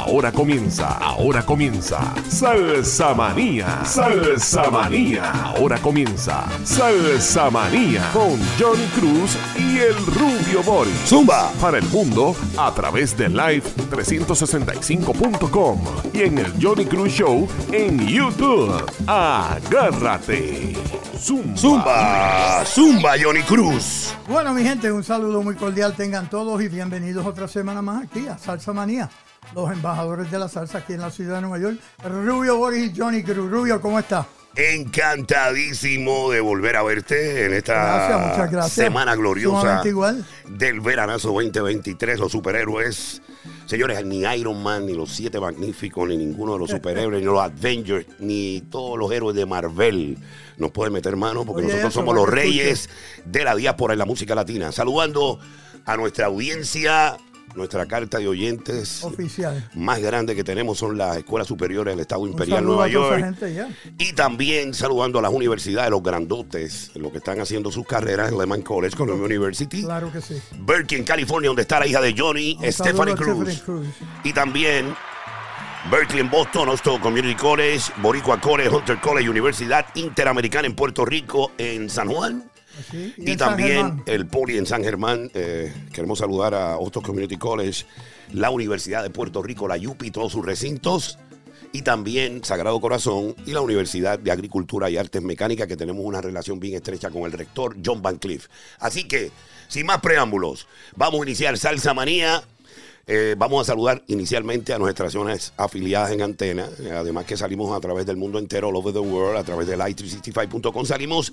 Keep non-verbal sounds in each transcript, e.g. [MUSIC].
Ahora comienza, ahora comienza Salsa Manía, Salsa Manía. Ahora comienza Salsa Manía con Johnny Cruz y el Rubio Boris. Zumba. Para el mundo a través de live365.com y en el Johnny Cruz Show en YouTube. Agárrate. Zumba. Zumba. Zumba, Johnny Cruz. Bueno, mi gente, un saludo muy cordial tengan todos y bienvenidos otra semana más aquí a Salsa Manía, los embajadores de la salsa aquí en la ciudad de Nueva York, Rubio Boris y Johnny Cruz. Rubio, ¿cómo está? Encantadísimo de volver a verte en esta Gracias, muchas gracias. semana gloriosa igual. del veranazo 2023. Los superhéroes, señores, ni Iron Man, ni los siete magníficos, ni ninguno de los superhéroes, [LAUGHS] ni los Avengers, ni todos los héroes de Marvel nos pueden meter mano porque Oye, nosotros eso, somos los reyes de la diáspora en la música latina. Saludando a nuestra audiencia, nuestra carta de oyentes Oficial. más grande que tenemos son las escuelas superiores del Estado Imperial Nueva York. Y también saludando a las universidades, los grandotes, los que están haciendo sus carreras en Lehman College, Columbia University. Claro que sí. Berkeley, en California, donde está la hija de Johnny, Un Stephanie saludo a Cruz. Stephanie Cruz. Y también Berkeley en Boston, Austin Community College, Boricua College, Hunter College, Universidad Interamericana en Puerto Rico, en San Juan. Sí, Y, también el Poli en San Germán. eh, queremos saludar a Hostos Community College, la Universidad de Puerto Rico, la UPI, todos sus recintos. Y también Sagrado Corazón y la Universidad de Agricultura y Artes Mecánicas, que tenemos una relación bien estrecha con el rector John Van Cliff. Así que, sin más preámbulos, vamos a iniciar Salsa Manía. Eh, vamos a saludar inicialmente a nuestras estaciones afiliadas en antena. eh, además que salimos a través del mundo entero, all over the world, a través del i365.com. Salimos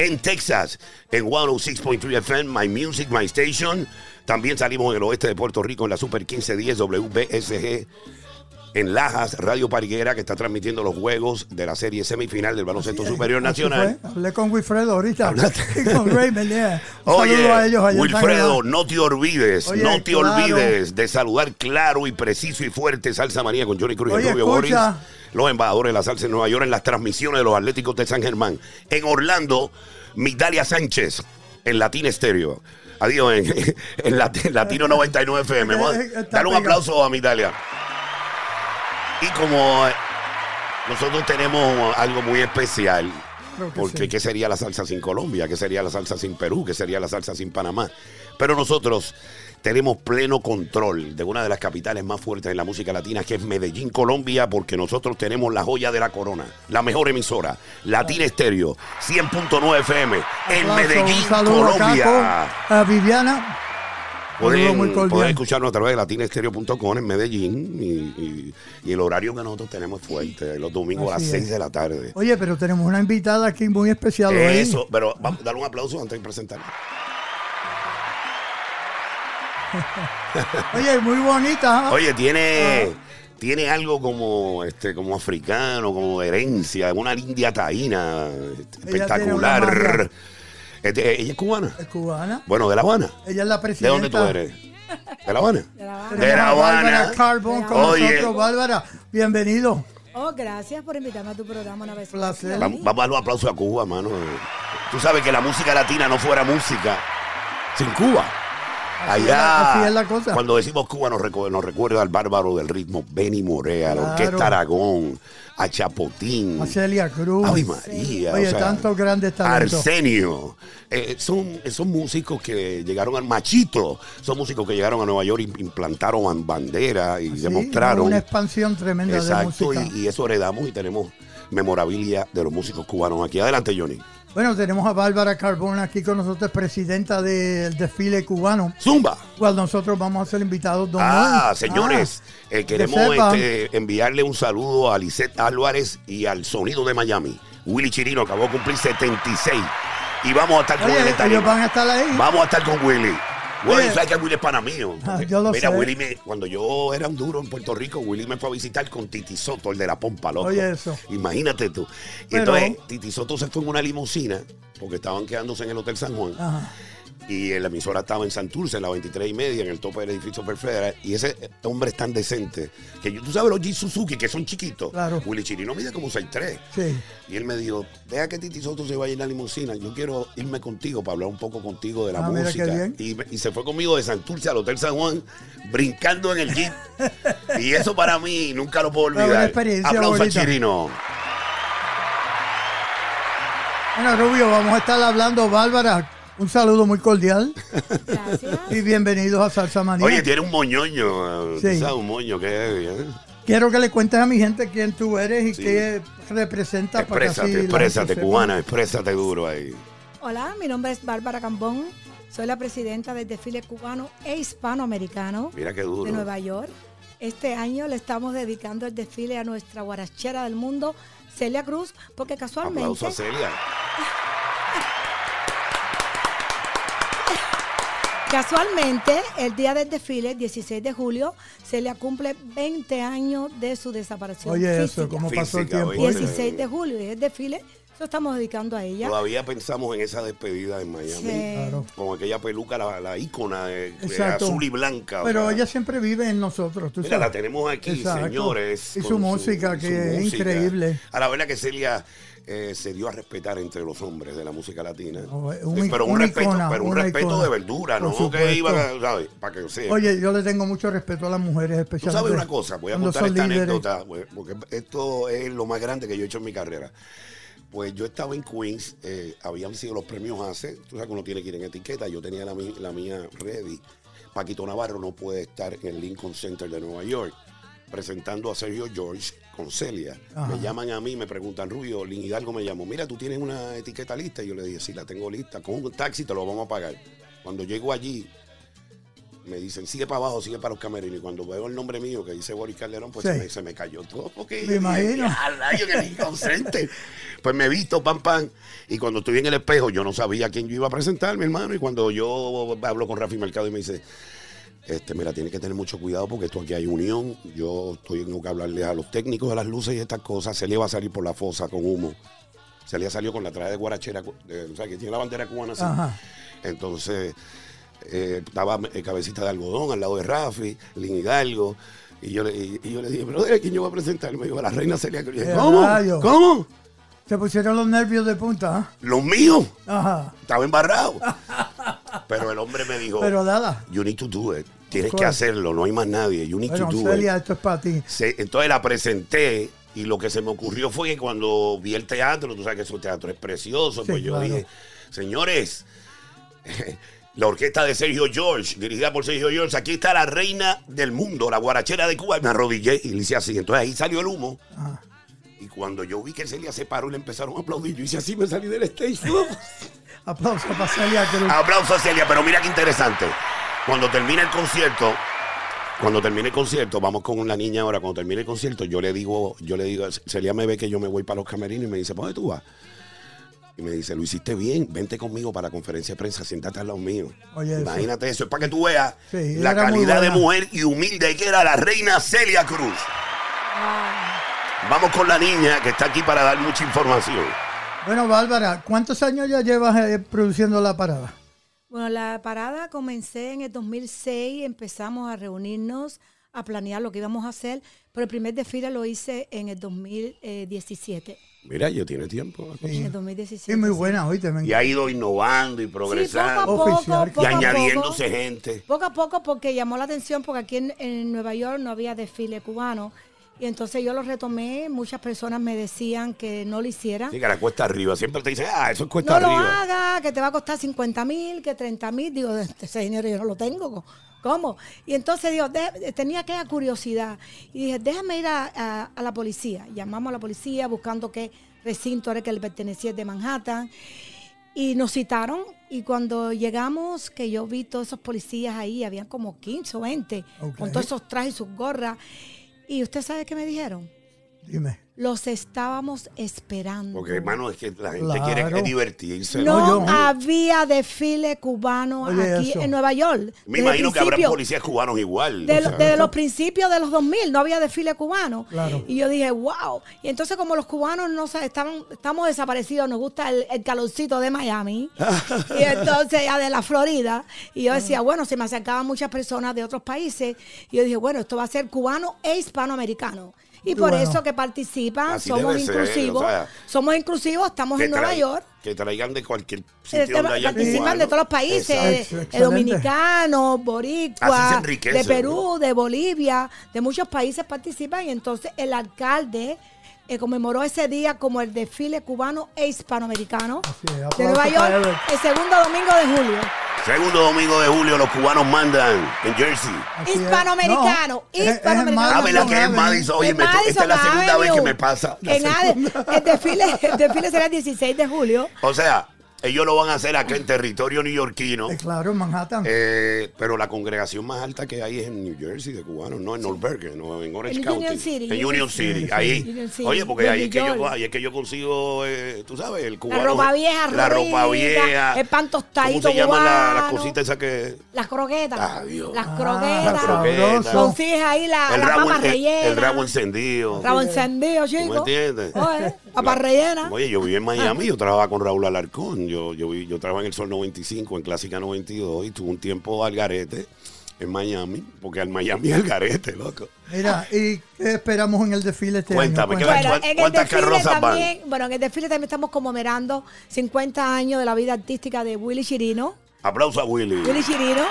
en Texas, en 106.3 FM, My Music, My Station. También salimos en el oeste de Puerto Rico, en la Super 1510 WBSG. En Lajas, Radio Pariguera, que está transmitiendo los juegos de la serie semifinal del Baloncesto Superior Así Nacional. fue. Hablé con Wilfredo ahorita. Hablaste. [LAUGHS] Y con Raymond, yeah. Oye, saludo a ellos allá Wilfredo, no te olvides, Oye, no te claro. olvides de saludar claro y preciso y fuerte Salsa Manía con Johnny Cruz y Oye, Rubio Boris, los embajadores de la salsa en Nueva York en las transmisiones de los Atléticos de San Germán. En Orlando, Migdalia Sánchez, en Latin Estéreo. Adiós, en, [LAUGHS] en Lat- en Latino 99 FM. Dale un aplauso a Migdalia. Y como eh, nosotros tenemos algo muy especial, porque sí. ¿qué sería la salsa sin Colombia? ¿Qué sería la salsa sin Perú? ¿Qué sería la salsa sin Panamá? Pero nosotros tenemos pleno control de una de las capitales más fuertes en la música latina, que es Medellín, Colombia, porque nosotros tenemos la joya de la corona, la mejor emisora, Latina Estéreo, 100.9 FM, en Medellín, Colombia. a Viviana. Pueden, escucharnos a través de latinestereo.com en Medellín y, y- y el horario que nosotros tenemos es fuerte, los domingos a las es. 6 de la tarde. Oye, pero tenemos una invitada aquí muy especial hoy. Eso, pero vamos a darle un aplauso antes de presentarla. [LAUGHS] Oye, muy bonita. ¿ah? Oye, tiene, tiene algo como este, como africano, como herencia, una india taína espectacular. Este, ella es cubana. Es cubana. Bueno, de La Habana. Ella es la ¿De presidenta. dónde tú eres? ¿De La Habana? De La Habana. De La Habana. Carbon con Oye. nosotros. Bárbara, bienvenido. Oh, gracias por invitarme a tu programa una vez. Placer. más. Vamos, vamos a darle un aplauso a Cuba, mano. Tú sabes que la música latina no fuera música sin Cuba. Allá, la- así es la cosa. cuando decimos Cuba, nos, recu- nos recuerda al bárbaro del ritmo Benny Morea, a la Claro. Orquesta Aragón, a Chapotín, A Celia Cruz. Ave María. Oye, o sea, tantos grandes talentos. Arsenio. Eh, son, son músicos que llegaron al Machito. Son músicos que llegaron a Nueva York, im- implantaron bandera y Sí, demostraron. Una expansión tremenda Exacto, de música. y, y eso heredamos y tenemos memorabilia de los músicos cubanos aquí. Adelante, Johnny. Bueno, tenemos a Bárbara Carbón aquí con nosotros, presidenta del desfile cubano. Zumba. Cual nosotros vamos a ser invitados. Don Ah, Noel. señores, Ah, eh, que queremos este, enviarle un saludo a Lisette Álvarez y al Sonido de Miami. Willy Chirino acabó de cumplir 76. Y vamos a estar con él Oye, en tarima. ellos van a estar ahí. Vamos a estar con Willy. Willy, Oye. sabes que Willy es pana mío. Ah, yo lo Mira, sé. Willy, me- cuando yo era un duro en Puerto Rico, Willy me fue a visitar con Titi Soto, el de la pompa, loco. Oye, eso. Imagínate tú. Y Pero- entonces, Titi Soto se fue en una limusina porque estaban quedándose en el Hotel San Juan. Ajá. Y la emisora estaba en Santurce, en la 23 y media, en el tope del edificio Perfederal. Y ese hombre es tan decente. Que yo- tú sabes los G Suzuki, que son chiquitos. Claro. Willy Chirino mide como 6'3". Sí. Y él me dijo, deja que Titi Soto se vaya en la limusina. Yo quiero irme contigo para hablar un poco contigo de la Ah, música. Y, y se fue conmigo de Santurce al Hotel San Juan, brincando en el jeep. [LAUGHS] y eso para mí nunca lo puedo olvidar. experiencia Aplauso a. Chirino. Bueno, Rubio, vamos a estar hablando, Bárbara. Un saludo muy cordial Gracias. y bienvenidos a Salsa Manía. Oye, tiene un moñoño. Sí. Un moño que es. ¿eh? Quiero que le cuentes a mi gente quién tú eres y Sí. qué representas para Exprésate, exprésate, cubana, exprésate duro ahí. Hola, mi nombre es Bárbara Cambón. Soy la presidenta del desfile cubano e hispanoamericano Mira qué de duro. Nueva York. Este año le estamos dedicando el desfile a nuestra guarachera del mundo, Celia Cruz, porque casualmente Aplauso a Celia. Casualmente, el día del desfile, el 16 de julio, Celia cumple 20 años de su desaparición Oye, física. eso, ¿cómo pasó el Física, tiempo? oye. 16 de julio, y el desfile, lo estamos dedicando a ella. Todavía pensamos en esa despedida en Miami. Sí. Claro. Con aquella peluca, la, la ícona de, de Exacto. azul y blanca. Pero o sea. ella siempre vive en nosotros, tú Mira, la tenemos aquí, Exacto. señores. Y su música, que es increíble. A la verdad que Celia eh, se dio a respetar entre los hombres de la música latina. Eh, pero un respeto, icona, pero un respeto icona. de verdura, no que iban a, ¿sabes? Para que. Oye, yo le tengo mucho respeto a las mujeres, Tú especialmente. sabes una cosa, voy a contar esta líderes. anécdota, pues, porque esto es lo más grande que yo he hecho en mi carrera. Pues yo estaba en Queens, eh, habían sido los premios ACE, tú sabes que uno tiene que ir en etiqueta, yo tenía la, la mía ready. Paquito Navarro no puede estar en el Lincoln Center de Nueva York presentando a Sergio George con Celia. Ajá. Me llaman a mí, me preguntan, Rubio, Lin Hidalgo me llamó, mira, tú tienes una etiqueta lista. Y yo le dije, sí, la tengo lista, con un taxi te lo vamos a pagar. Cuando llego allí, me dicen, sigue para abajo, sigue para los camerinos. Y cuando veo el nombre mío que dice Boris Calderón, pues Sí. se, me, se me cayó todo. Porque Me imagino. "Ya, rayo, que Lincoln Center". Pues me he visto, pam, pam. Y cuando estoy en el espejo, yo no sabía a quién yo iba a presentar, mi hermano. Y cuando yo hablo con Rafi Mercado y me dice, este, mira, tienes que tener mucho cuidado porque esto aquí hay unión. Yo estoy, tengo que hablarle a los técnicos de las luces y estas cosas. Celia va a salir por la fosa con humo. Celia salió con la traje de guarachera, de- o sea, que tiene la bandera cubana así. Ajá. Entonces, eh, estaba eh, cabecita de algodón al lado de Rafi, Lin Hidalgo. Y yo, le, y, y yo le dije, pero ¿a quién yo voy a presentar? Me dijo, a la reina Celia Cruz. ¡Eh, ¿Cómo? rayo! ¿Cómo? Se pusieron los nervios de punta, ¿ah? Los míos. Ajá. Estaba embarrado. [LAUGHS] pero el hombre me dijo, Pero nada. you need to do it. Tienes que hacerlo, no hay más nadie. You need Bueno, to do Celia, it. esto es para ti. Se- entonces la presenté y lo que se me ocurrió fue que cuando vi el teatro, tú sabes que su teatro es precioso, Sí, pues yo claro. dije, señores, [LAUGHS] la orquesta de Sergio George, dirigida por Sergio George, aquí está la reina del mundo, la guarachera de Cuba, y me arrodillé y le hice así. Entonces ahí salió el humo. Ajá. Y cuando yo vi que Celia se paró y le empezaron a aplaudir, yo hice así, me salí del stage. [LAUGHS] Aplausos para Celia Cruz. Aplauso a Celia, pero mira qué interesante. Cuando termina el concierto, cuando termine el concierto, vamos con la niña ahora, cuando termine el concierto, yo le digo, yo le digo, Celia me ve que yo me voy para los camerinos y me dice, ¿para dónde tú vas? Y me dice, lo hiciste bien, vente conmigo para la conferencia de prensa, siéntate al lado mío. Oye. Imagínate eso, es para que tú veas Sí, la calidad de mujer y humilde que era la reina Celia Cruz. Vamos con la niña que está aquí para dar mucha información. Bueno, Bárbara, ¿cuántos años ya llevas eh, produciendo la parada? Bueno, la parada comencé en el 2006, empezamos a reunirnos, a planear lo que íbamos a hacer, pero el primer desfile lo hice en el 2017. Mira, ya tiene tiempo. cosa. En el 2017. Sí, muy sí. buena, oíste. me Y ha ido innovando y progresando. poco a poco, Oficial. poco y añadiéndose poco. gente. Poco a poco porque llamó la atención porque aquí en, en Nueva York no había desfile cubano. Y entonces yo lo retomé, muchas personas me decían que no lo hiciera. Sí, que la cuesta arriba. Siempre te dicen, ah, eso es cuesta no lo arriba. haga, que te va a costar 50 mil, que 30 mil. Digo, ese dinero yo no lo tengo. ¿Cómo? Y entonces digo, de- tenía que curiosidad. Y dije, déjame ir a, a- a la policía. Llamamos a la policía buscando qué recinto era que le pertenecía de Manhattan. Y nos citaron. Y cuando llegamos, que yo vi todos esos policías ahí, habían como 15 o 20, Ok. con todos esos trajes y sus gorras. Y usted sabe qué me dijeron. Dime. los estábamos esperando. Porque, hermano, es que la gente Claro. quiere divertirse. no No, yo- había desfile cubano Oye, aquí eso. en Nueva York. Me Desde imagino que habrá policías cubanos igual. De o lo- sea. desde los principios de los 2000 no había desfile cubano. Claro. Y yo dije, wow. Y entonces como los cubanos no estaban, estamos desaparecidos, nos gusta el, el calorcito de Miami. [LAUGHS] y entonces ya de la Florida. Y yo decía, bueno, se me acercaban muchas personas de otros países. Y yo dije, bueno, esto va a ser cubano e hispanoamericano. Y por Bueno. eso que participan, Así somos ser, inclusivos. o sea, somos inclusivos, estamos en Nueva York. Que traigan de cualquier Eh, sitio donde haya participan de todos los países, Exacto. de- dominicanos, boricuas, de Perú, de Bolivia, de muchos países participan y entonces el alcalde eh, conmemoró ese día como el desfile cubano e hispanoamericano Así es, de Nueva York el segundo domingo de julio. Segundo domingo de julio, los cubanos mandan en Jersey. Así. Hispanoamericano, No, es- es en hispanoamericano. Ah, ¿verdad que es. Madison? Oye, me to- esta es la Madison segunda vez que me pasa. En el, desfile, el desfile será el 16 de julio. O sea, ellos lo van a hacer acá en territorio neoyorquino. Eh, claro, en Manhattan. Eh, pero la congregación más alta que hay es en New Jersey de cubanos, no en North Bergen, no en Orange En County. Union City. En Union City, ahí. Union City. Oye, porque ahí es, que yo, York. ahí es que yo consigo, eh, tú sabes, el cubano. La ropa vieja, La ropa vieja. el pan tostadito ¿Cómo se llaman la- las cositas esas que...? Las croquetas. Adiós. Las Ah, croquetas. las croquetas. Consigues ahí la, el, la rabo, papa el- el, rellena. rabo encendido. Rabo encendido, ¿Tú me chico. entiendes? Oye, [LAUGHS] papa La- rellena. Oye, yo viví en Miami, yo trabajaba con Raúl Alarcón, yo, yo, yo trabajaba en el Sol 95, en Clásica 92, y tuve un tiempo al garete en Miami, porque al Miami es el garete, loco. Mira, ¿y qué esperamos en el desfile este Cuéntame, año? ¿qué Cuéntame. Bueno, ¿Cuántas en el desfile carrozas van? también, bueno, en el desfile también estamos conmemorando 50 años de la vida artística de Willy Chirino. Aplauso a Willy. Willy Chirino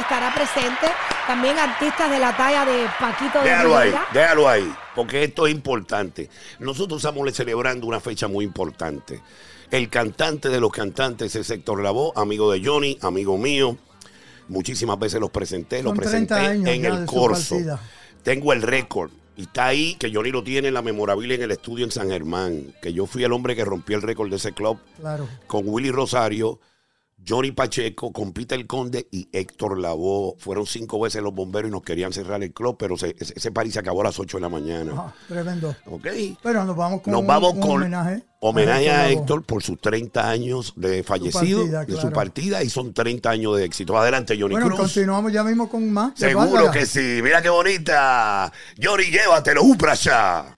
estará presente. También artistas de la talla de Paquito de Déjalo ahí, Rivera. déjalo ahí, porque esto es importante. Nosotros estamos celebrando una fecha muy importante. El cantante de los cantantes es Héctor Lavoe, amigo de Johnny, amigo mío. Muchísimas veces los presenté, los presenté 30 años en el corso. Tengo el récord. Y está ahí, que Johnny lo tiene en la memorabilia en el estudio en San Germán. Que yo fui el hombre que rompió el récord de ese club Claro. con Willy Rosario, Johnny Pacheco, con Peter Conde y Héctor Lavoe. Fueron cinco veces los bomberos y nos querían cerrar el club, pero se- ese, party se acabó a las 8 de la mañana. Ah, tremendo. ¿Ok? Pero nos vamos con Nos un- vamos un con homenaje. homenaje a Lavoe. Héctor por sus 30 años de fallecido, partida, de su partida, y son 30 años de éxito. Adelante, Johnny Bueno, Cruz. continuamos ya mismo con más. Seguro que sí. Mira qué bonita. Johnny, llévatelo, upra allá. Directamente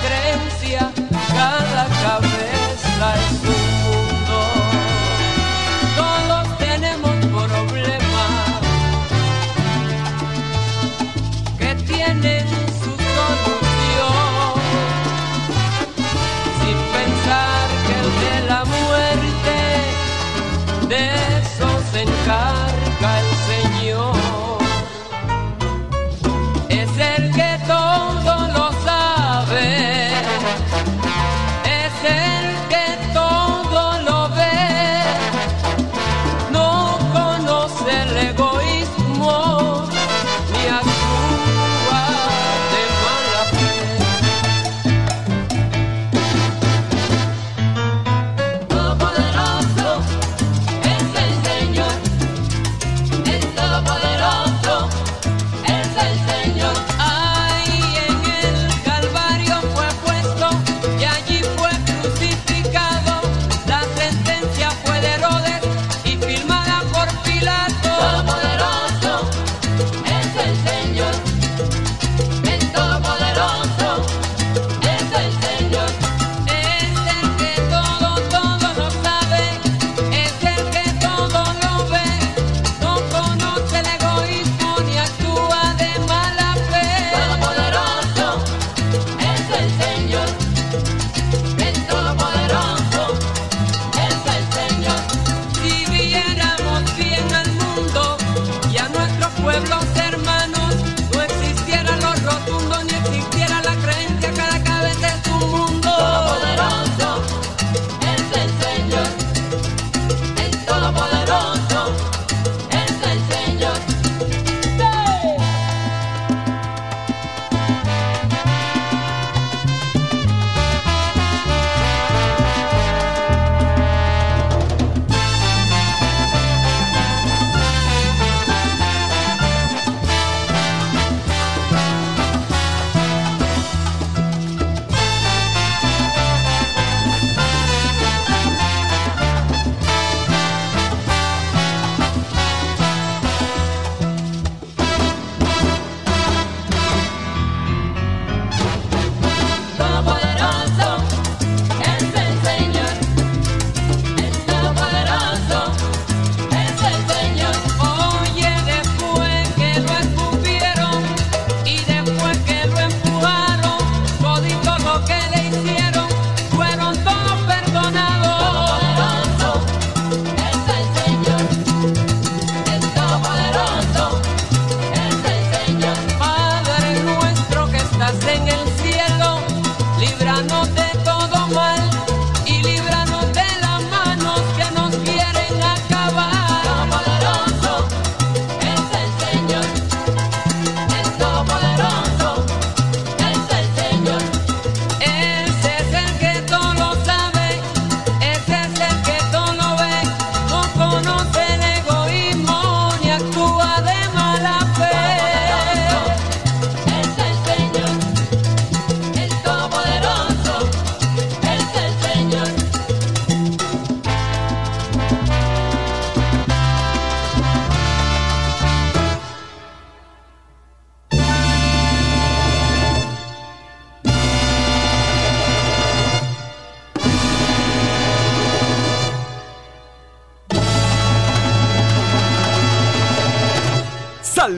Creencia, cada cabeza es todo poderoso.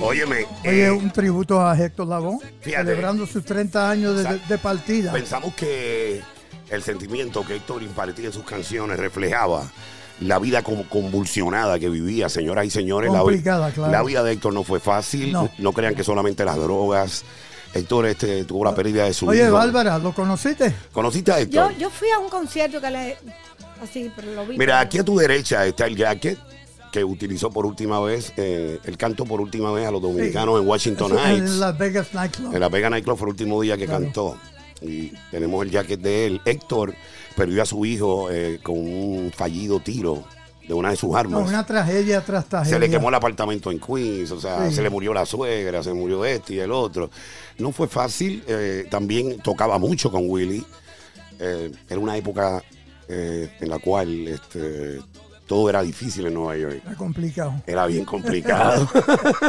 Óyeme, Oye, eh, un tributo a Héctor Lavoe, Fíjate. celebrando sus 30 años de, partida. pensamos que el sentimiento que Héctor impartía en sus canciones reflejaba la vida como convulsionada que vivía, señoras y señores. La claro. Vida de Héctor no fue fácil. No. No, crean que solamente las drogas. Héctor este, tuvo la pérdida de su Oye, hijo. Bárbara, ¿lo conociste? ¿Conociste a Yo, Héctor? yo fui a un concierto que le. Así, pero lo vi. Mira, aquí a tu derecha está el jacket que utilizó por última vez, eh, el canto por última vez a los dominicanos en Washington Eso, Heights. En Las Vegas Nightclub. En la Vega Nightclub fue el último día que Claro. cantó. Y tenemos el jacket de él. Héctor perdió a su hijo eh, con un fallido tiro de una de sus No, armas. una tragedia tras tragedia. se le quemó el apartamento en Queens, o sea, Sí. se le murió la suegra, se murió este y el otro. No fue fácil, eh, también tocaba mucho con Willy. Eh, era una época eh, en la cual este, todo era difícil en Nueva York. Está complicado. Era bien complicado.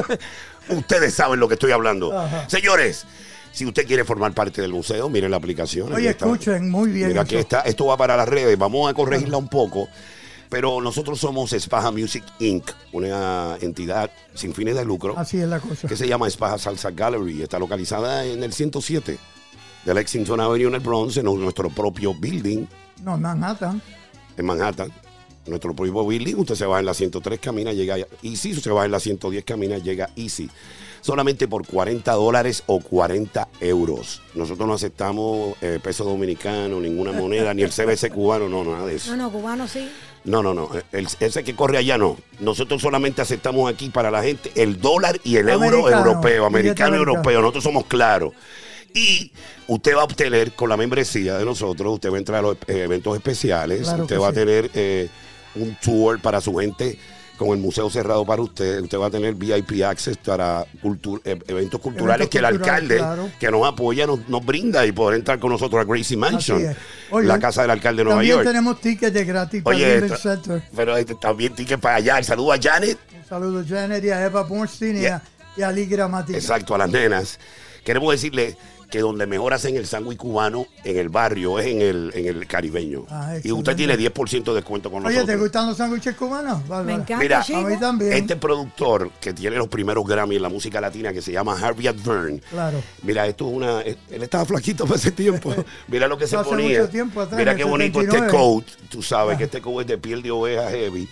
[LAUGHS] Ustedes saben lo que estoy hablando. Ajá. Señores, si usted quiere formar parte del museo, miren la aplicación. Oye, escuchen, muy bien. Mira, aquí está. Esto va para las redes. Vamos a corregirla un poco. Pero nosotros somos Espaja Music Inc., una entidad sin fines de lucro Así es la cosa. que se llama Espaja Salsa Gallery. Está localizada en el 107 de Lexington Avenue en el Bronx, en nuestro propio building No, Manhattan. en Manhattan. Nuestro propio building, usted se va en la 103, camina, llega a Easy, usted se va en la 110, camina, llega Easy. Solamente por 40 dólares o 40 euros. Nosotros no aceptamos eh, peso dominicano, ninguna moneda, ni el CBC cubano, no, nada de eso. No, no, cubano sí. No, no, no. El- ese que corre allá no. Nosotros solamente aceptamos aquí para la gente el dólar y el euro europeo, americano y europeo. Nosotros somos claros. Y usted va a obtener con la membresía de nosotros, usted va a entrar a los eh, eventos especiales, Claro usted va a tener eh, un tour para su gente con el museo cerrado para usted, usted va a tener VIP access para cultu- eh, eventos culturales Eventos que el culturales, alcalde claro. que nos apoya nos, nos brinda y poder entrar con nosotros a Gracie Mansion. Oye, la casa del alcalde de Nueva También York. tenemos tickets de gratis para Oye, el Center. pero este, también tiene para allá. El saludo a Janet, Un saludo a Janet y a Eva Bornstein y, a, y a Lee exacto, a las nenas. Queremos decirle que donde mejor hacen el sándwich cubano en el barrio es en el, en el caribeño. Ah, y usted tiene 10% de descuento con Oye, ¿te nosotros. gustan los sándwiches cubanos? Bárbara? Me encanta, Mira, chico. A mí también. Este productor que tiene los primeros Grammy en la música latina, que se llama Harvey Advern. Claro. Mira, esto es una. Él estaba flaquito para ese tiempo. [LAUGHS] Mira lo que se Hace ponía. mucho tiempo atrás, Mira qué bonito este 79. coat. Tú sabes Ah. que este coat es de piel de oveja heavy.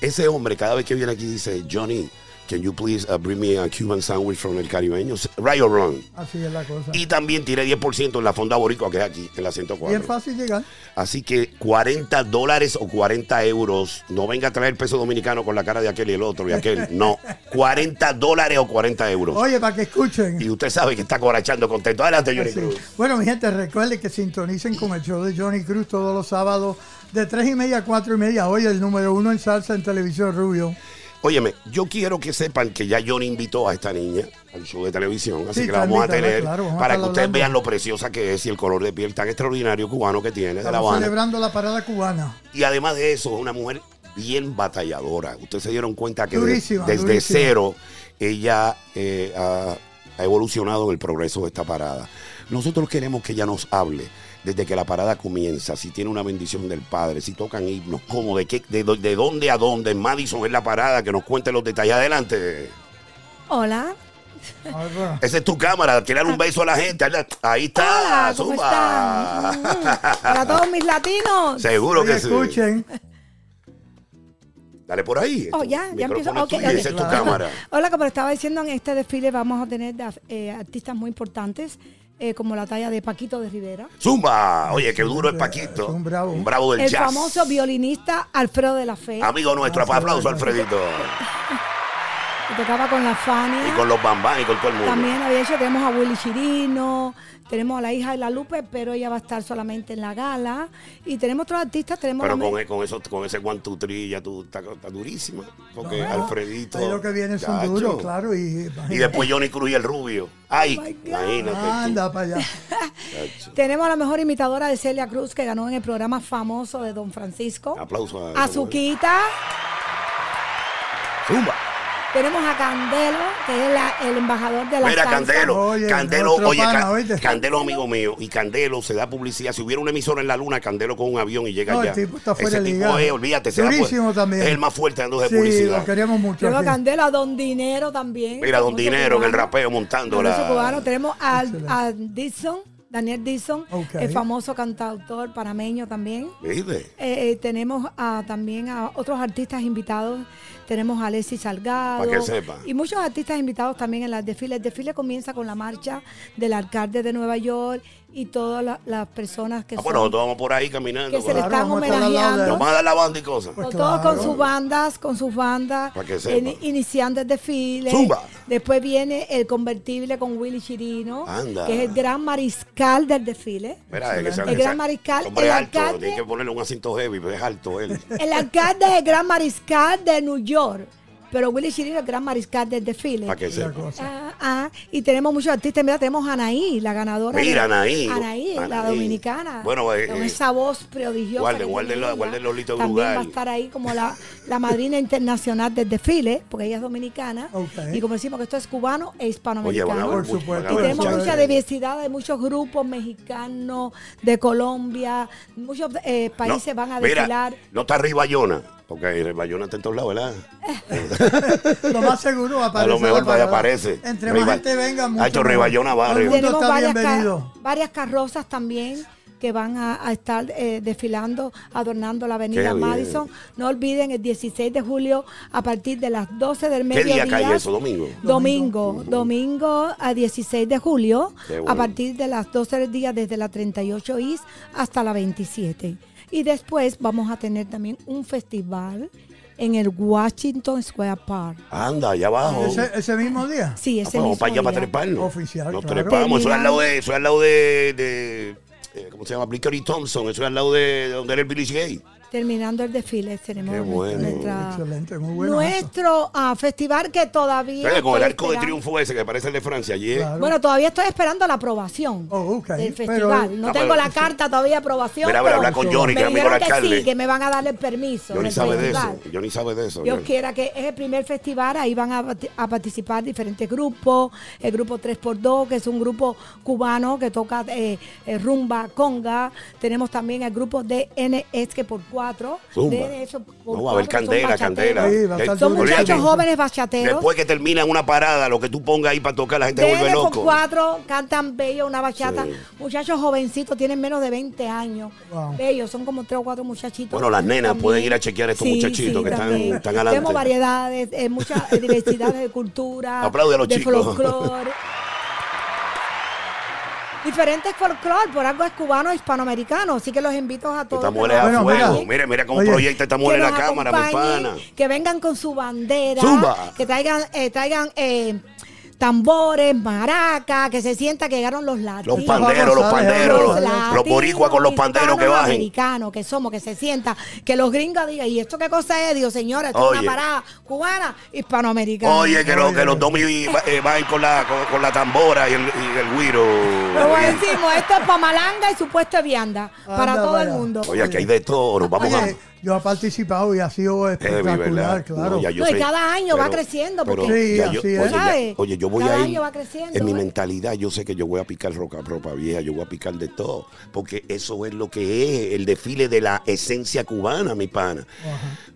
Ese hombre, cada vez que viene aquí, dice: Johnny, can you please uh, bring me a Cuban sandwich from el caribeño? Right or wrong. Así es la cosa. Y también tiré 10% en la fonda boricua que es aquí, en la Y 104. es fácil llegar. Así que 40 dólares o 40 euros. No venga a traer peso dominicano con la cara de aquel y el otro y aquel. [LAUGHS] No. 40 dólares o 40 euros. Oye, para que escuchen. Y usted sabe que está corachando contento. Adelante, Johnny. Cruz. Bueno, mi gente, recuerden que sintonicen con el show de Johnny Cruz todos los sábados de 3 y media a 4 y media. Hoy el número uno en salsa en televisión Rubio. Óyeme, yo quiero que sepan que ya Johnny invitó a esta niña al show de televisión. Así Sí, que la vamos a tener claro, vamos a para que ustedes hablando. vean lo preciosa que es y el color de piel tan extraordinario cubano que tiene de La Estamos Habana. celebrando la parada cubana. Y además de eso, es una mujer bien batalladora. Ustedes se dieron cuenta que desde durísima. cero ella eh, ha, ha evolucionado en el progreso de esta parada. Nosotros queremos que ella nos hable desde que la parada comienza, si tiene una bendición del Padre, si tocan himnos, cómo, de, qué, de, dónde a dónde, en Madison es la parada, que nos cuente los detalles. Adelante. Hola. Esa es tu cámara, quiere dar un beso a la gente. Ahí está, Hola, ¿cómo están? Mm, Para [LAUGHS] todos mis latinos. Seguro que sí. escuchen. Dale por ahí. Oh, ya, ya empiezo. Esa es tu Claro. cámara. Hola, como estaba diciendo, en este desfile vamos a tener eh, artistas muy importantes, eh, como la talla de Paquito de Rivera, Zumba. Oye, qué duro es Es Paquito. un bravo. Un bravo del el jazz. famoso violinista Alfredo de la Fe, Amigo nuestro, Ah, aplauso. Alfredito. [LAUGHS] que tocaba con la Y Fania. con los bambán y con todo el mundo. También había hecho, tenemos a Willy Chirino, tenemos a la hija de la Lupe, pero ella va a estar solamente en la gala. Y tenemos otros artistas, tenemos Pero con, con, eso, con ese one, two, three, ya tú estás estás durísima. Porque No, Alfredito. Ahí lo que viene son chacho. duros, claro. Y, Y después Johnny Cruz y el rubio. Ay, Oh imagínate. tú, Anda para allá. Tenemos a la mejor imitadora de Celia Cruz, que ganó en el programa famoso de Don Francisco. Aplauso a Azuquita. Zumba. Tenemos a Candelo, que es la- el embajador de la Mira, salsa. Candelo, Oye, Candelo, oye, pana. Candelo, amigo mío, y Candelo se da publicidad. Si hubiera una emisora en la luna, Candelo con un avión y llega No, el allá. tipo está fuera Ese tipo olvídate, se da también. Es el más fuerte dando de Sí, publicidad. lo queremos mucho. Tenemos a. Candelo, a Don Dinero también. Mira, Don Dinero en el cubano. rapeo montando la. cubano. Tenemos a, a Dixon, Daniel Dixon, el famoso cantautor panameño también. ¿Viste? Eh, eh, tenemos a- también a otros artistas invitados. Tenemos a Alexis Salgado. Que sepa. Y muchos artistas invitados también en las desfiles. El desfile comienza con la marcha del alcalde de Nueva York y todas la- las personas que Ah, son... bueno, nosotros vamos por ahí caminando. que se le están homenajeando. Nos van a dar la banda y cosas. Pues todos claro. con sus bandas, con sus bandas, Pa' que sepa. in- iniciando el desfile. Zumba. Después viene el convertible con Willy Chirino, Anda. que es el gran mariscal del desfile. Mira, es que ese- El gran mariscal, hombre el es alto, alcalde- Tiene que ponerle un acinto heavy, pero es alto él. El alcalde es el gran mariscal de New York, pero Willy Chirino es el gran mariscal del desfile. Para que La cosa. Ah, ah, y tenemos muchos artistas. Mira, tenemos a Anaí, la ganadora. Mira, de- Anaí. Anaí, la dominicana. Bueno, eh, con eh, esa voz prodigiosa. guarde- guarde ella. guarde los También lugar. va a estar ahí como la, la madrina [LAUGHS] internacional del desfile, porque ella es dominicana. Y como decimos que esto es cubano e Oye, hispanoamericano. Por supuesto. y tenemos mucha diversidad de muchos grupos mexicanos, de Colombia, muchos eh, países No, van a mira, desfilar. No está Bayona, porque Bayona está en todos lados, ¿verdad? [LAUGHS] Lo más seguro A aparece. lo mejor parada. aparece. Entre Riva- más gente venga, mucho Ha hecho barrio. mundo Tenemos está varias, ca- varias carrozas también que van a, a estar eh, desfilando, adornando la avenida Qué. Madison. No olviden el 16 de julio a partir de las 12 del ¿Qué mediodía. día cae eso? ¿Domingo? Domingo, domingo a 16 de julio, Qué bueno. a partir de las 12 del día, desde la 38 East hasta la 27. Y después vamos a tener también un festival en el Washington Square Park. Anda, allá abajo. Ese, ese mismo día. Sí, Ah, ese vamos mismo para allá para día. treparnos. Oficial, Nos claro. trepamos. Eso es al lado de. Eso es al lado de. de- eh, ¿Cómo se llama? Blickery Thompson. Eso es al lado de, de donde era el Village Gay. Terminando el desfile, tenemos Qué bueno. nuestra- Excelente, muy bueno. nuestro ah, festival que todavía. Oye, con el arco de triunfo ese que parece el de Francia ayer. Claro. Bueno, todavía estoy esperando la aprobación Oh, del pero- festival. no Ah, tengo pero- la carta todavía de aprobación. Mira, pero habla con Johnny, que me dijeron que alcalde. sí, que me van a dar el permiso. Yo ni del sabe de eso. festival. Yo ni sabe de eso. Dios Johnny. quiera que es el primer festival, ahí van a, participar diferentes grupos, el grupo 3x2, que es un grupo cubano que toca eh, eh, rumba, conga, tenemos también el grupo DNS, que por cuatro. Zumba. De eso, por No, va a haber candela, candela. Sí, Son muchachos jóvenes bachateros. Después que termina una parada, lo que tú pongas ahí para tocar, la gente se vuelve cuatro, cantan bello, una bachata. Sí. Muchachos jovencitos, tienen menos de 20 años. Wow. Bellos, son como tres o cuatro muchachitos. Bueno, las nenas También. pueden ir a chequear a estos muchachitos que están- también. están adelante. Tenemos variedades, eh, mucha eh, diversidad de cultura. [LAUGHS] Aplaude a los de chicos. folclore. [LAUGHS] Diferentes folclore, por algo es cubano hispanoamericano, así que los invito a todos. Esta que mujer es a Bueno, fuego. mira. Mira, mira cómo Oye. proyecta esta mujer en la cámara, mi pana. Que vengan con su bandera. Zumba. Que traigan, eh, traigan eh, tambores, maracas, que se sienta que llegaron los latinos. Los panderos, los panderos. Los, los boricuas con los panderos que bajen. americanos que somos, que se sienta, que los gringos digan, ¿y esto qué cosa es? Digo, señora, esto es una parada cubana, hispanoamericana. Oye, que, los que los domi eh, van con la, con, con la tambora y el, y el güiro. Como decimos, esto es para malanga y supuesto vianda, para todo el mundo. Oye, aquí hay de todo. Nos vamos Oye, a. yo he participado y ha sido Heavy, espectacular, claro. No, ya yo No, y sé, cada año va creciendo, pero porque- Sí, ya yo- así es. oye, ya- ¿Sabe? oye, yo voy Cada a ir. año va creciendo, en mi ¿eh? mentalidad, yo sé que yo voy a picar roca, ropa vieja, yo voy a picar de todo. Porque eso es lo que es el desfile de la esencia cubana, mi pana.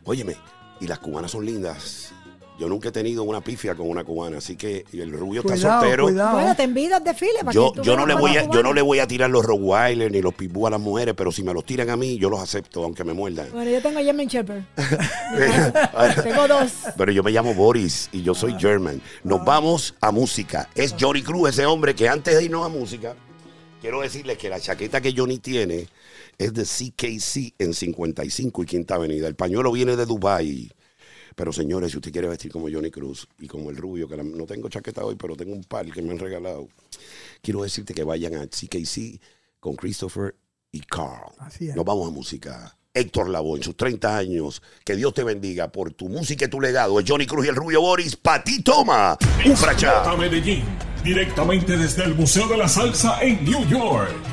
Óyeme, y las cubanas son lindas. Yo nunca he tenido una pifia con una cubana, así que el rubio está soltero. cuidado. Bueno, te envidio al desfile para Yo, que tú yo, no le voy a, los yo no le voy a tirar los Rottweiler ni los Pitbull a las mujeres, pero si me los tiran a mí, yo los acepto, aunque me muerdan. Bueno, yo tengo German Shepherd. [LAUGHS] [LAUGHS] tengo dos. Pero yo me llamo Boris y yo soy German. Nos vamos a música. Es Johnny Cruz, ese hombre que antes de irnos a música, quiero decirles que la chaqueta que Johnny tiene es de CKC en 55 y Quinta Avenida. El pañuelo viene de Dubai. Pero señores, si usted quiere vestir como Johnny Cruz y como el rubio, que la- no tengo chaqueta hoy, pero tengo un par que me han regalado, quiero decirte que vayan a CKC con Christopher y Carl. Así es. Nos vamos a música. Héctor Lavoe, en sus 30 años, que Dios te bendiga por tu música y tu legado. Es Johnny Cruz y el Rubio Boris. Pa' ti, toma. Un Medellín, directamente desde el Museo de la Salsa en New York.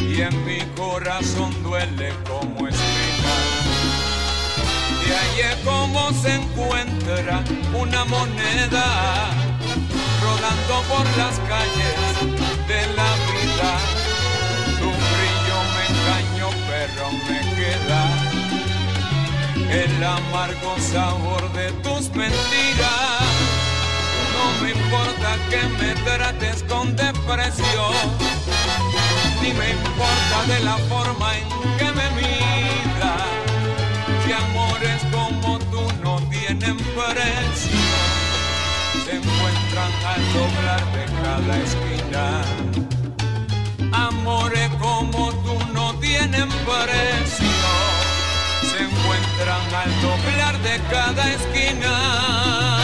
Y en mi corazón duele como. De ahí es como se encuentra una moneda rodando por las calles de la vida. Tu brillo me engañó, pero me queda el amargo sabor de tus mentiras. Me importa que me trates con depresión, ni me importa de la forma en que me miras. Si amores como tú no tienen precio, se encuentran al doblar de cada esquina. Amores como tú no tienen precio, se encuentran al doblar de cada esquina.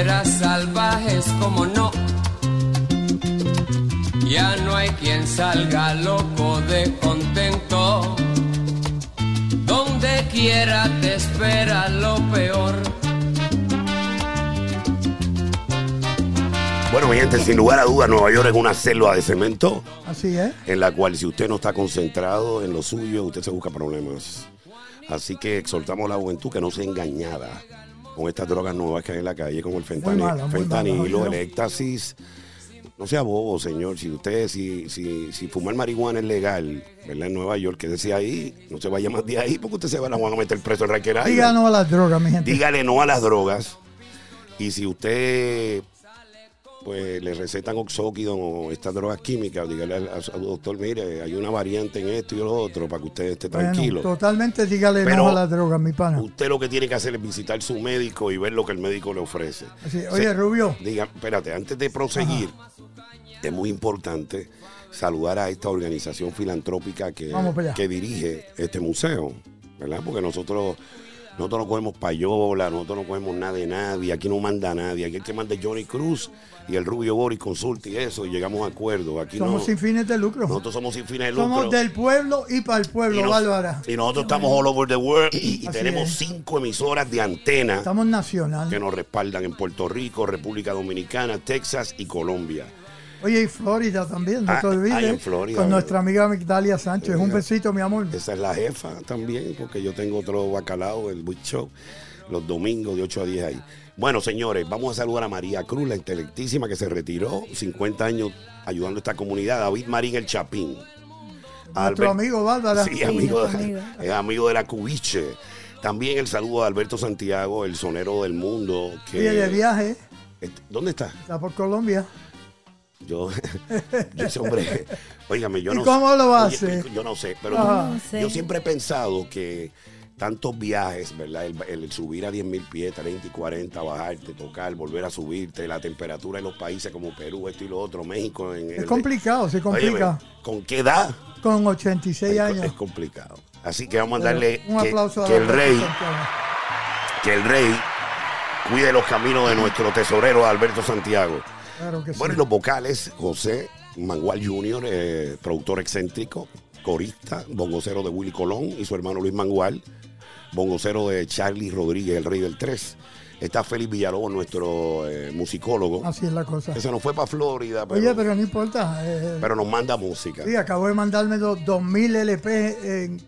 De fieras salvajes como no. Ya no hay quien salga loco de contento. Donde quiera te espera lo peor. Bueno, mi gente, sin lugar a dudas, Nueva York es una selva de cemento Así es. en la cual si usted no está concentrado en lo suyo, usted se busca problemas. Así que exhortamos a la juventud que no sea engañada con estas drogas nuevas que hay en la calle, como el mala, fentanilo, mala, el éxtasis. No sea bobo, señor. Si usted, si, si, si fumar marihuana es legal, ¿verdad? En Nueva York, quédese ahí, no se vaya más de ahí porque usted se va a la van a meter preso en Raquel Island. Díganos a las drogas, mi gente. Dígale no a las drogas. Y si usted pues le recetan oxóquido o estas drogas químicas, dígale al, a su doctor, mire, hay una variante en esto y lo otro para que usted esté Bueno, tranquilo. totalmente dígale Pero- no a la droga, mi pana. Usted lo que tiene que hacer es visitar su médico y ver lo que el médico le ofrece. Así, oye, Rubio, Diga, espérate, antes de proseguir, es muy importante saludar a esta organización filantrópica que, que dirige este museo, ¿verdad? Porque nosotros, nosotros no cogemos payola, nosotros no cogemos nada de nadie, aquí no manda nadie, aquí el que manda es Johnny Cruz y el Rubio Boris consulta y eso, y llegamos a acuerdo. Aquí somos no, sin fines de lucro. nosotros somos sin fines de lucro. Somos del pueblo y para el pueblo, y, nos- Bárbara. y nosotros estamos all over the world y, tenemos es. cinco emisoras de antena Estamos nacional. que nos respaldan en Puerto Rico, República Dominicana, Texas y Colombia. Oye, y Florida también, no Ah, te olvides. ah, en Florida. con nuestra amiga Migdalia Sánchez. Un besito, mi amor. Esa es la jefa también, porque yo tengo otro bacalao, el Show, los domingos de 8 a 10 ahí. Bueno, señores, vamos a saludar a María Cruz, la intelectísima que se retiró, 50 años ayudando a esta comunidad. David Marín el Chapín. Nuestro Albert- amigo Bárbara. Sí, amigo, de, amigo. es amigo de la Cubiche. También el saludo a Alberto Santiago, el sonero del mundo. Que, Oye, de viaje, ¿Dónde está? está por Colombia. Yo, [LAUGHS] yo ese hombre, óigame, yo ¿Y no cómo sé. lo Oye, hace? Yo no sé, pero Ajá. No sé. yo siempre he pensado que tantos viajes, ¿verdad? El, el subir a 10 mil pies, 30 y 40, bajarte, tocar, volver a subirte, la temperatura en los países como Perú, esto y lo otro, México. En, Es el- complicado, se complica. Óyeme, ¿Con qué edad? Con 86 Es, años. es complicado. Así que vamos a darle Un que, aplauso a que el rey, que el rey cuide los caminos de nuestro tesorero Alberto Santiago. Claro que sí. Bueno, y los vocales, José Mangual Jr., eh, productor excéntrico, corista, bongocero de Willy Colón y su hermano Luis Mangual, bongocero de Charlie Rodríguez, el rey del 3. Está Félix Villalobos, nuestro eh, musicólogo. Así es la cosa. Que se nos fue para Florida, pero, Oye, pero no importa. eh, pero nos manda música. sí, acabo de mandarme dos 2000 LP en,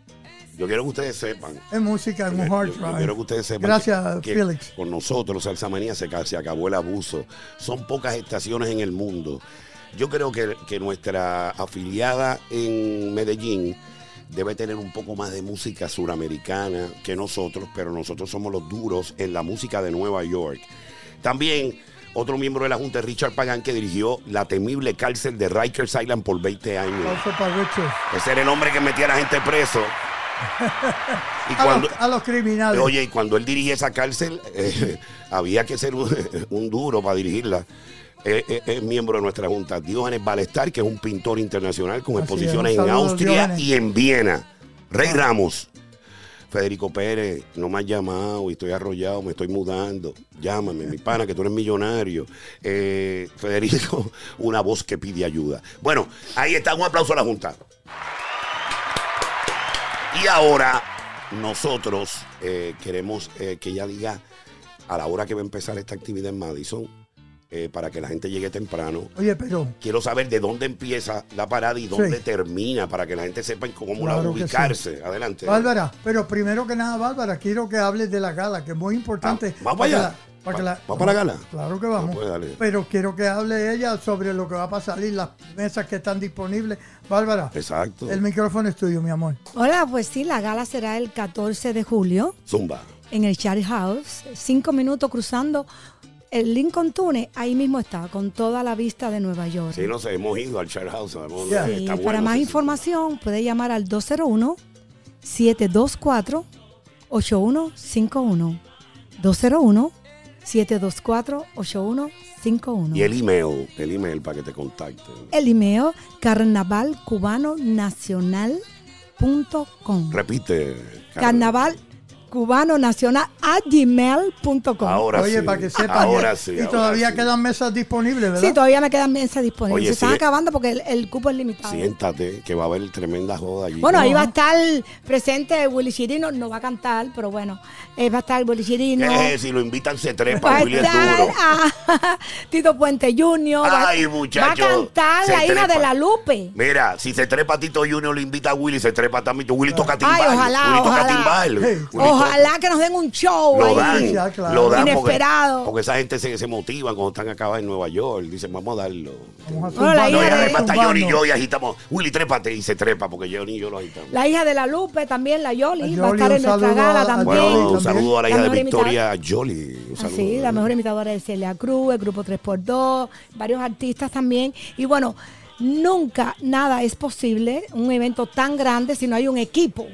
Yo quiero que ustedes sepan. en música, en un hard yo, yo quiero que ustedes sepan Gracias, que, que Felix. con nosotros, Salsa Manía, se, se acabó el abuso. Son pocas estaciones en el mundo. Yo creo que, que nuestra afiliada en Medellín debe tener un poco más de música suramericana que nosotros, pero nosotros somos los duros en la música de Nueva York. También otro miembro de la Junta, Richard Pagan, que dirigió la temible cárcel de Rikers Island por 20 años. Ese era el hombre que metía a la gente preso. Y [LAUGHS] A, cuando, los, a los criminales. Oye, y cuando él dirigía esa cárcel, eh, [LAUGHS] había que ser un, [LAUGHS] un duro para dirigirla. Eh, eh, es miembro de nuestra junta. Diógenes Balestar, que es un pintor internacional con Así exposiciones en Austria y en Viena. Rey Ramos. Federico Pérez, no me has llamado y estoy arrollado, me estoy mudando. Llámame, mi pana, que tú eres millonario. Eh, Federico, una voz que pide ayuda. Bueno, ahí está, un aplauso a la Junta. Y ahora nosotros eh, queremos eh, que ella diga a la hora que va a empezar esta actividad en Madison, eh, para que la gente llegue temprano. Oye, pero Quiero saber de dónde empieza la parada y dónde Sí. termina, para que la gente sepa cómo la Claro que ubicarse. Adelante. Bárbara, pero primero que nada, Bárbara, quiero que hables de la gala, que es muy importante. Ah, ¿vamos allá? Para que Va- la- ¿vamos para la gala? Claro que vamos. Pues dale. pero quiero que hable ella sobre lo que va a pasar y las mesas que están disponibles. Bárbara, Exacto. el micrófono es tuyo, mi amor. Hola, pues sí, la gala será el 14 de julio Zumba. en el Charlie House. Cinco minutos cruzando el Lincoln Tunnel, ahí mismo está, con toda la vista de Nueva York. Sí, no sé, hemos ido al Share House. sabemos, Ya. eh, Y está para bueno, más sí, sí. información puede llamar al 201-724-8151. 201-724-8151. Y el email, el email para que te contacten. El email carnavalcubanonacional.com. Repite. Carnaval cubano nacional a gmail.com. Ahora Oye, sí. para que sepan. Ahora y- sí. y ahora todavía sí. quedan mesas disponibles, ¿verdad? Sí, todavía me quedan mesas disponibles. Oye, Se están sigue- acabando porque el, el cupo es limitado. Siéntate, que va a haber tremenda joda allí. Bueno, ahí va a estar presente Willy Chirino, no va a cantar, pero bueno, eh, va a estar Willy Chirino. Eh, si lo invitan se trepa, Willy es estar duro. ah, [LAUGHS] Tito Puente Jr. va- Ay, Va a cantar la hija de la Lupe. Mira, si se trepa Tito Junior, lo invita a Willy, se trepa también. Willy toca Ay, timbal. ojalá, Willy toca ojalá. timbal. Hey, Willy toca Ojalá que nos den un show Lo ahí. dan, ya, claro. lo dan Inesperado. Porque, esa gente se, se motivan cuando están acá en Nueva York. Dicen, vamos a darlo. Vamos a la No, y hija además está. Johnny y yo y agitamos. Willy, trépate y se trepa porque Johnny y yo lo agitamos. La hija de la Lupe también, la Yoli, La va a Yoli, estar en nuestra gala a- también. Bueno, un saludo a la hija de Victoria Jolie. Un saludo. Así, la mejor imitadora de Celia Cruz, el grupo 3x2, varios artistas también. Y bueno, nunca nada es posible, un evento tan grande, si no hay un equipo.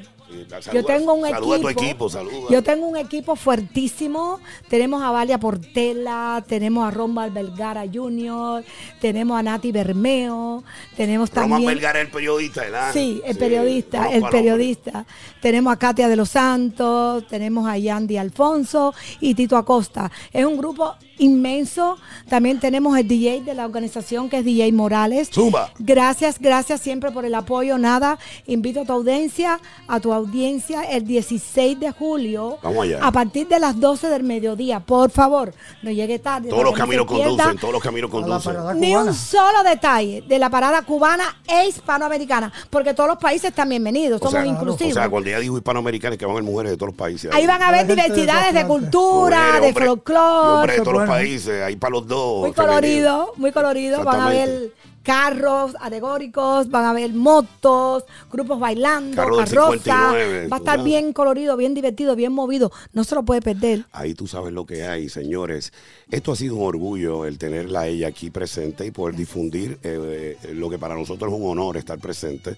Yo tengo un saluda equipo. a tu equipo, saluda. Yo tengo un equipo fuertísimo. Tenemos a Valia Portela, tenemos a Rombal Vergara Jr., tenemos a Nati Bermeo, tenemos Roman también. Vergara, el periodista, ¿verdad? Sí, el Sí, periodista, el periodista. Tenemos a Katia de los Santos, tenemos a Yandy Alfonso y Tito Acosta. Es un grupo inmenso. También tenemos el DJ de la organización que es DJ Morales. Zumba. Gracias, gracias siempre por el apoyo. Nada, invito a tu audiencia, a tu audiencia el 16 de julio. Vamos allá. A partir de las 12 del mediodía. Por favor, no llegue tarde. Todos los no caminos conducen, todos los caminos conducen. ni un solo detalle de la parada cubana e hispanoamericana, porque todos los países están bienvenidos, O somos sea, inclusivos. O sea, cuando ella dijo hispanoamericana es que van a haber mujeres de todos los países. Ahí van a de diversidades de cultura, Mujeres, de folclore. Países, ahí para los dos. Muy femenino. colorido, muy colorido. Van a ver carros alegóricos, van a ver motos, grupos bailando, Carro carrozas. 59, Va a estar bien colorido, bien divertido, bien movido. No se lo puede perder. Ahí tú sabes lo que hay, señores. Esto ha sido un orgullo el tenerla a ella aquí presente y poder difundir eh, eh, lo que para nosotros es un honor estar presente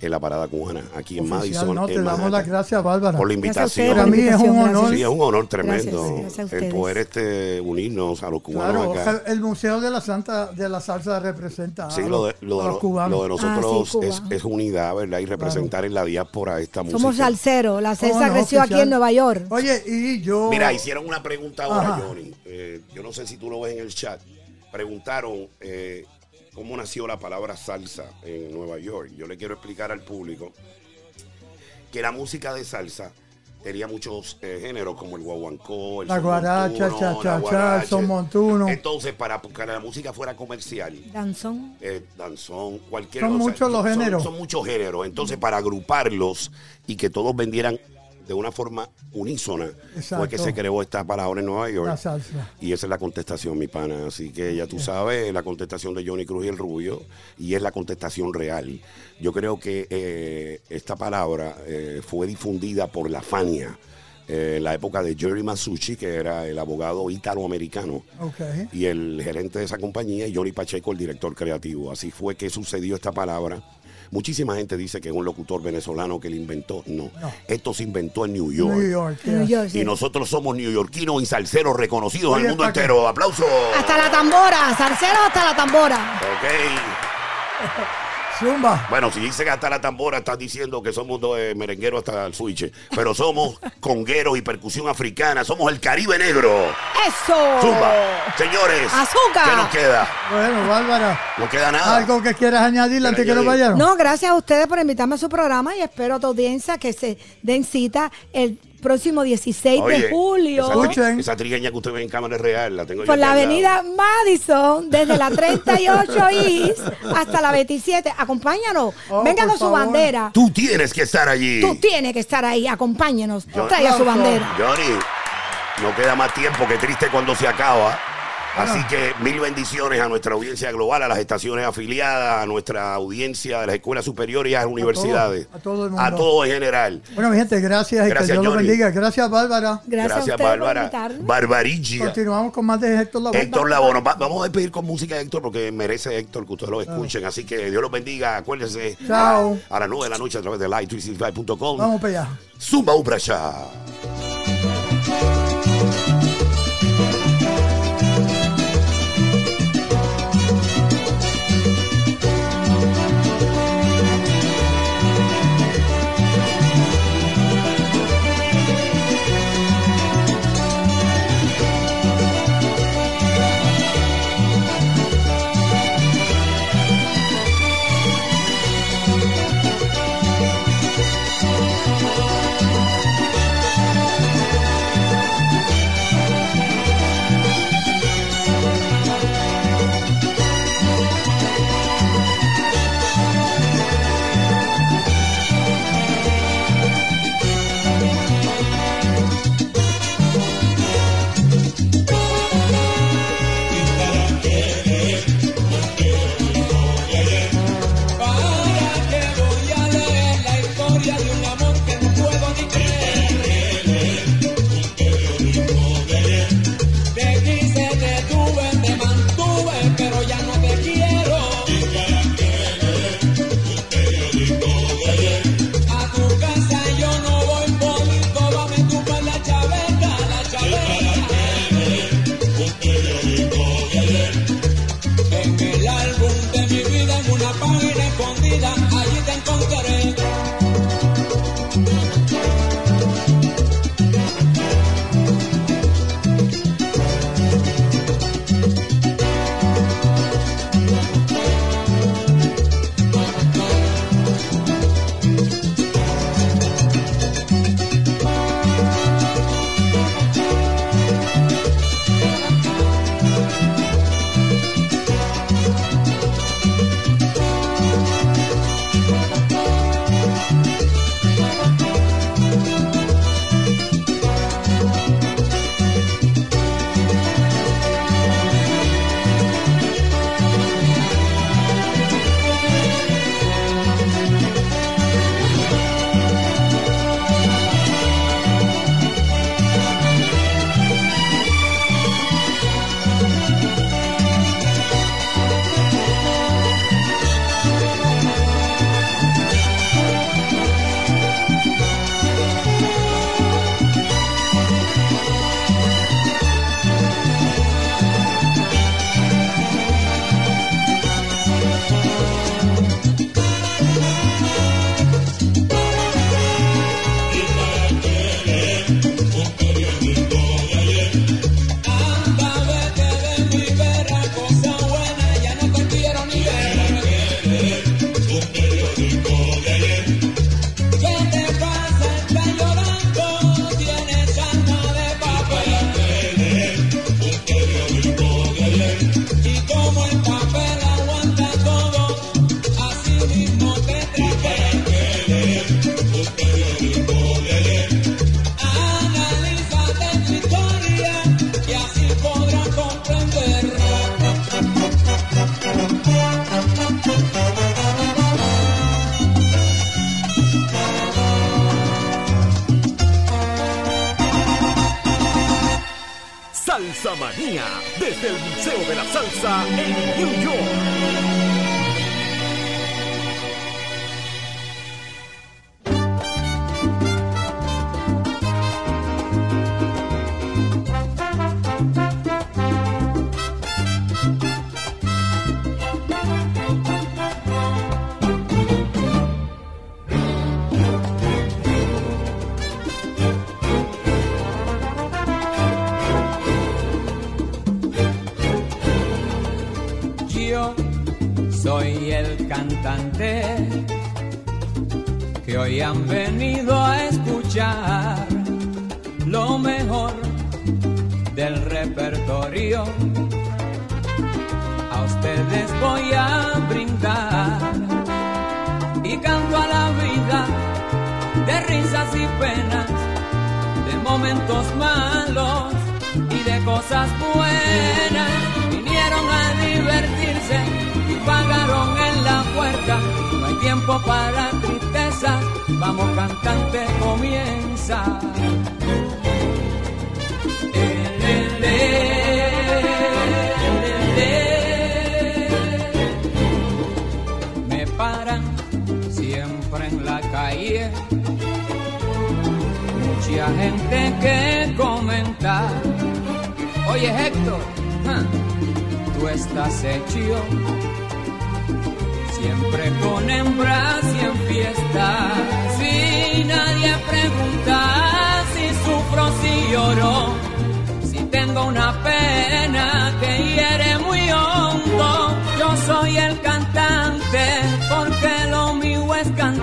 en la parada cubana, aquí en Madison. no, te en damos las gracias, Bárbara. por la invitación. Para mí es un honor. Sí, es un honor tremendo Gracias, gracias a el poder este unirnos a los cubanos Claro, acá. el, el Museo de la Santa de la Salsa representa Sí, lo de, lo a de, los no- cubanos. lo de nosotros Ah, sí, es, es unidad, ¿verdad? Y representar en la diáspora esta Somos música. salseros. La ¿Cómo salsa no, creció aquí en Nueva York. Oye, y yo... Mira, hicieron una pregunta ahora, Ajá. Johnny. Eh, yo no sé si tú lo ves en el chat. Preguntaron eh, cómo nació la palabra salsa en Nueva York. Yo le quiero explicar al público que la música de salsa tenía muchos eh, géneros como el guaguancó, el La son guaracha, montuno, cha, la cha, cha, guaracha. el son montuno. Entonces, para que la música fuera comercial, Danzón. eh, danzón, cualquier Son muchos los géneros. Son, muchos géneros. Entonces, para agruparlos y que todos vendieran de una forma unísona, fue que se creó esta palabra en Nueva York. La salsa. Y esa es la contestación, mi pana. Así que ya tú sabes, la contestación de Johnny Cruz y el Rubio, y es la contestación real. Yo creo que eh, esta palabra eh, fue difundida por la Fania, eh, en la época de Jerry Masucci, que era el abogado italoamericano, Ok. y el gerente de esa compañía, y Johnny Pacheco, el director creativo. Así fue que sucedió esta palabra. Muchísima gente dice que es un locutor venezolano que la inventó. No, No. esto se inventó en New York. New York. New. York, sí. Y nosotros somos neoyorquinos y salseros reconocidos en el mundo entero. ¡Aplausos! Hasta la tambora, salsero hasta la tambora. Ok. Zumba. Bueno, si dice que hasta la tambora, estás diciendo que somos dos eh, merengueros hasta el switch. Pero somos [LAUGHS] congueros y percusión africana. Somos el Caribe negro. ¡Eso! Zumba. Señores. Azúcar. ¿Qué nos queda? Bueno, Bárbara, No queda nada. ¿algo que quieras añadir antes que nos vayamos? No, gracias a ustedes por invitarme a su programa y espero a tu audiencia que se den cita el próximo 16 Oye, de julio Esa, Escuchen. esa trigueña que usted ve en cámara es real. La tengo yo por la lado. avenida Madison, desde la [LAUGHS] 38 East hasta la 27. Acompáñanos. Oh, Venga con su favor. bandera. Tú tienes que estar allí. Tú tienes que estar ahí. Acompáñenos. Yo- Traiga su bandera. Johnny, no queda más tiempo que triste cuando se acaba. Así que mil bendiciones a nuestra audiencia global, a las estaciones afiliadas, a nuestra audiencia de las escuelas superiores y a las universidades. a todo el mundo. A todo en general. Bueno, mi gente, gracias y Gracias, que Dios los bendiga. Gracias, Bárbara. Gracias, a ustedes Bárbara. por invitarme. Barbarigia. Continuamos con más de Héctor Lavoe. Héctor Lavoe. Va- vamos a despedir con música de Héctor porque merece Héctor que ustedes lo escuchen. Así que Dios los bendiga. Acuérdense. Chao. A las 9 de la noche a través de light365.com. Vamos para allá. Zumba Ubrasha. siempre en la calle. Mucha gente que comenta, oye Héctor, tú estás hecho. Siempre con hembras y en fiesta, si nadie pregunta si sufro, si lloro, si tengo una pena que hiere muy hondo.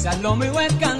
Esa es lo mío es cantar.